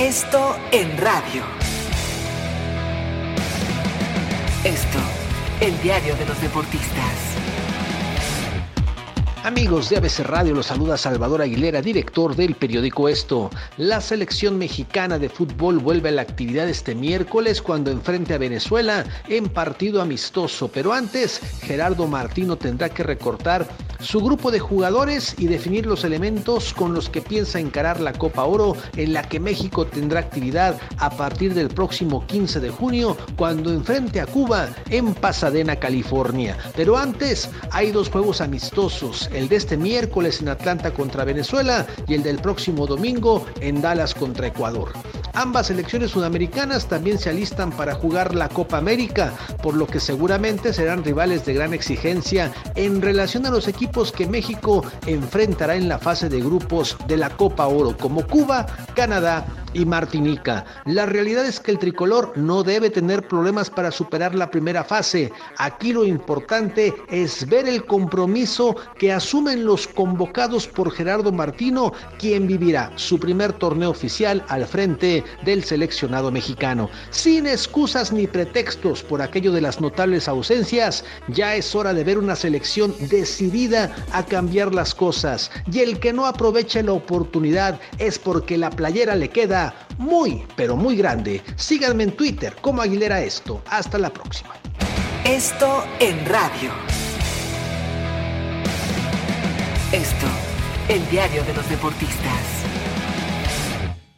Esto en radio. Esto, el diario de los deportistas. Amigos de ABC Radio, los saluda Salvador Aguilera, director del periódico Esto. La selección mexicana de fútbol vuelve a la actividad este miércoles cuando enfrente a Venezuela en partido amistoso, pero antes Gerardo Martino tendrá que recortar su grupo de jugadores y definir los elementos con los que piensa encarar la Copa Oro en la que México tendrá actividad a partir del próximo 15 de junio cuando enfrente a Cuba en Pasadena, California. Pero antes hay dos juegos amistosos, el de este miércoles en Atlanta contra Venezuela y el del próximo domingo en Dallas contra Ecuador. Ambas selecciones sudamericanas también se alistan para jugar la Copa América, por lo que seguramente serán rivales de gran exigencia en relación a los equipos que México enfrentará en la fase de grupos de la Copa Oro, como Cuba, Canadá y Martinica. La realidad es que el tricolor no debe tener problemas para superar la primera fase. Aquí lo importante es ver el compromiso que asumen los convocados por Gerardo Martino, quien vivirá su primer torneo oficial al frente del seleccionado mexicano. Sin excusas ni pretextos por aquello de las notables ausencias, ya es hora de ver una selección decidida a cambiar las cosas. Y el que no aproveche la oportunidad es porque la playera le queda muy, pero muy grande. Síganme en Twitter como Aguilera Esto. Hasta la próxima. Esto en radio. Esto, el diario de los deportistas.